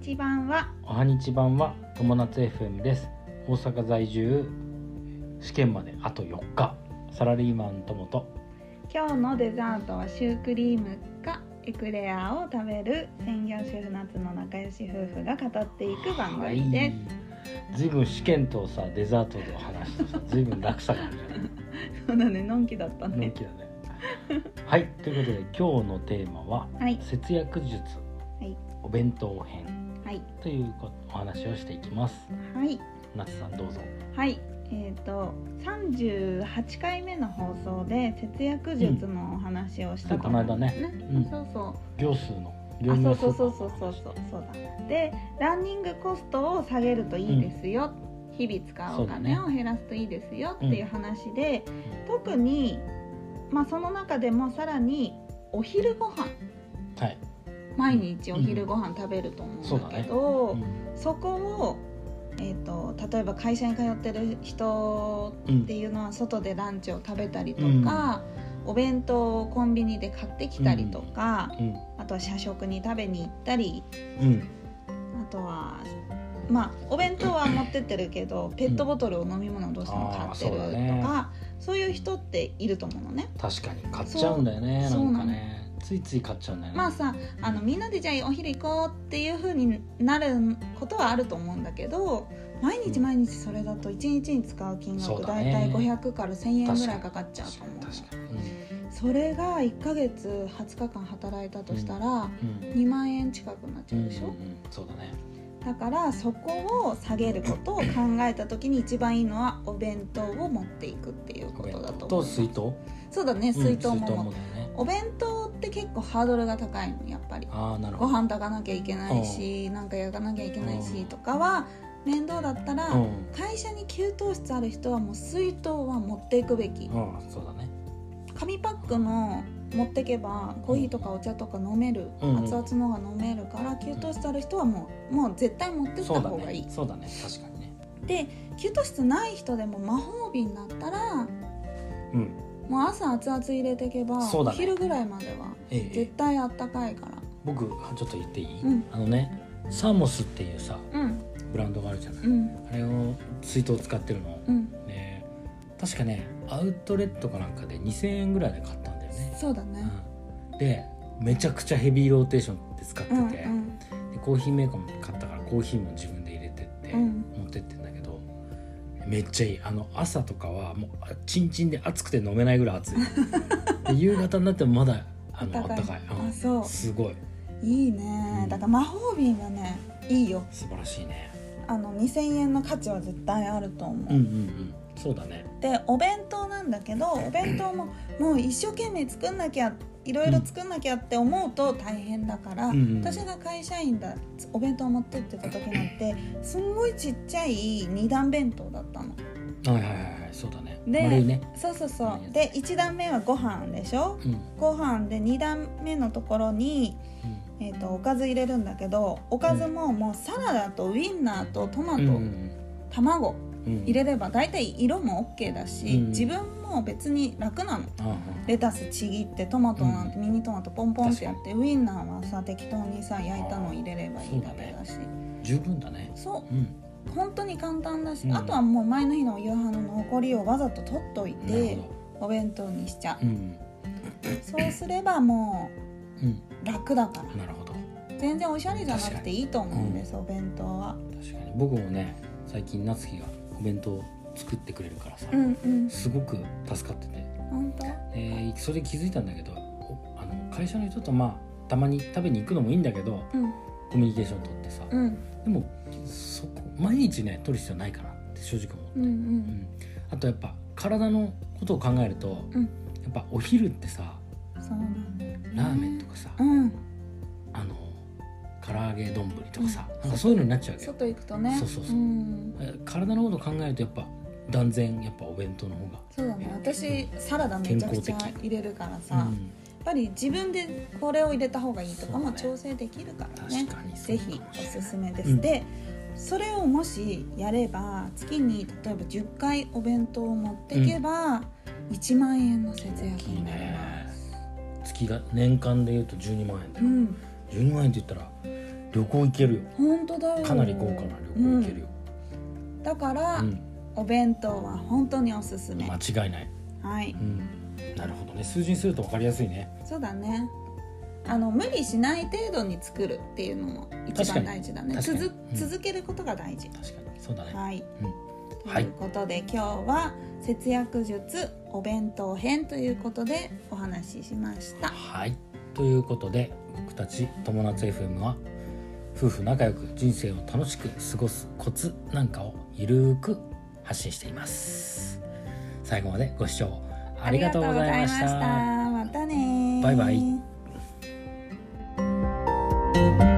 日版はおはにち版は友達 FM です。大阪在住試験まであと4日。サラリーマン友と。今日のデザートはシュークリームかエクレアを食べる専業主婦夏の仲良し夫婦が語っていく番組です、ずいぶん試験とさデザートの話とさずいぶん落差があるじゃないそうだねのんきだったね。のんきだね。はい。ということで今日のテーマははい。節約術。はい。お弁当編はい。というこお話をしていきます。はい。夏さんどうぞ。はい。えっ、と38回目の放送で節約術のお話をしたと思うんですね、うん。そうそう。行数の。あそうそう。そうそうそうそうそう。だでランニングコストを下げるといいですよ、日々使うお金を減らすといいですよ。っていう話で、特にまあその中でもさらにお昼ご飯。はい、毎日お昼ご飯食べると思うんだけど、うんそこを、えー、と例えば会社に通ってる人っていうのは外でランチを食べたりとか、お弁当をコンビニで買ってきたりとか、うん。あとは社食に食べに行ったりうん。あとはまあお弁当は持ってってるけどペットボトルを飲み物をどうしても買ってるとか、あーそね。そういう人っていると思うのね。確かに。買っちゃうんだよねそうなんかねついつい買っちゃうんだよね。まあさあのみんなでじゃあお昼行こうっていう風になることはあると思うんだけど毎日毎日それだと1日に使う金額大体500から1000円ぐらいかかっちゃうと思う。確かに。うんそれが1ヶ月20日間働いたとしたらうん。2万円近くなっちゃうでしょ、うんうんうん。そうだね。だからそこを下げることを考えた時に一番いいのはお弁当を持っていくっていうことだと思う。と水筒？そうだね水筒もね。お弁当って結構ハードルが高いのやっぱり。ああなるほど。ご飯炊かなきゃいけないしなんか焼かなきゃいけないしとかは面倒だったらうん。会社に給湯室ある人はもう水筒は持っていくべき。うんそうだね。紙パックの持ってけばコーヒーとかお茶とか飲めるうん。熱々のが飲めるから給湯室ある人はもうもう絶対持ってったそうだ方がいい。ね。そうだね。確かにね。で給湯室ない人でも魔法瓶だったらうんもう朝熱々入れていけば、そうだね。お昼ぐらいまでは絶対あったかいから。僕ちょっと言っていい？うん。あのねサーモスっていうさうん。ブランドがあるじゃない。うん。あれを水筒使ってるの。うん。ね。確かねアウトレットかなんかで2000円ぐらいで買ったんだよね。そうだね。うん。でめちゃくちゃヘビーローテーションで使ってて、うんうん。でコーヒーメーカーも買ったからコーヒーも自分で入れてって、うんめっちゃいい。あの朝とかはもうあチンチンで熱くて飲めないぐらい熱い。で夕方になってもまだあのあったかい。あそう。すごい。いいね。うん。だから魔法瓶はねいいよ。素晴らしいね。あの2000円の価値は絶対あると思う、うんうんうん。そうだね。でお弁当なんだけどお弁当ももう一生懸命作んなきゃいろいろ作んなきゃって思うと大変だから、うんうん。私が会社員だお弁当持ってってた時なんてすんごいちっちゃい二段弁当だったの。はいはいはいはいそうだね。でね。そうそうそう。で1段目はご飯でしょ？うん。ご飯で2段目のところに、えー、とおかず入れるんだけどおかずももうサラダとウインナーとトマト、うんうん卵うん入れれば大体色も OK だし、うん。自分も別に楽なの。ああレタスちぎってトマトなんてミニトマトポンポンってやって、ウインナーはさ適当にさ焼いたのを入れればいいだけだし。十分だね。そう。うん。本当に簡単だし、うん。あとはもう前の日の夕飯の残りをわざと取っといてほお弁当にしちゃどうんうそうすればもうん。う楽だから。なるほど。全然おしゃれじゃなくていいと思うんです、お弁当は。確かに。僕もね最近夏希がお弁当作ってくれるからさ、うんうん。すごく助かってて、本当？えーそれ気づいたんだけどおあの会社の人とまあたまに食べに行くのもいいんだけどうん。コミュニケーション取ってさ、うん。でもそこ毎日ね取る必要ないかなって正直思う、うんううん。んあとやっぱ体のことを考えると、うん。やっぱお昼ってさね。ラーメンとかさ、うん揚げ丼とかさ、なんかそういうのになっちゃうわけど外行くとね。そうそうそう。ん。え体のことを考えるとやっぱ断然やっぱお弁当の方が。そうだね。私サラダめちゃくちゃ入れるからさ、うん。やっぱり自分でこれを入れた方がいいとかも調整できるからね。確かにそぜひおすすめです、うん。でそれをもしやれば月に例えば10回お弁当を持っていけば、1万円の節約になります。月が年間でいうと12万円だよ、うん。12万円って言ったら旅行行けるよ。本当だよ。かなり豪華な旅行行けるよ、だから、うん。お弁当は本当におすすめ、間違いない、はい。うん、なるほどね。数字にすると分かりやすいね。そうだね。あの無理しない程度に作るっていうのも一番大事だね。続うん。続けることが大事、確かに。そうだね、はい。うん、とはい。いうことで、今日は節約術お弁当編ということでお話ししました。はい。ということで僕たち友達 FM は夫婦仲良く人生を楽しく過ごすコツなんかをゆるーく発信しています。最後までご視聴ありがとうございました。ありがとうございました。またねバイバイ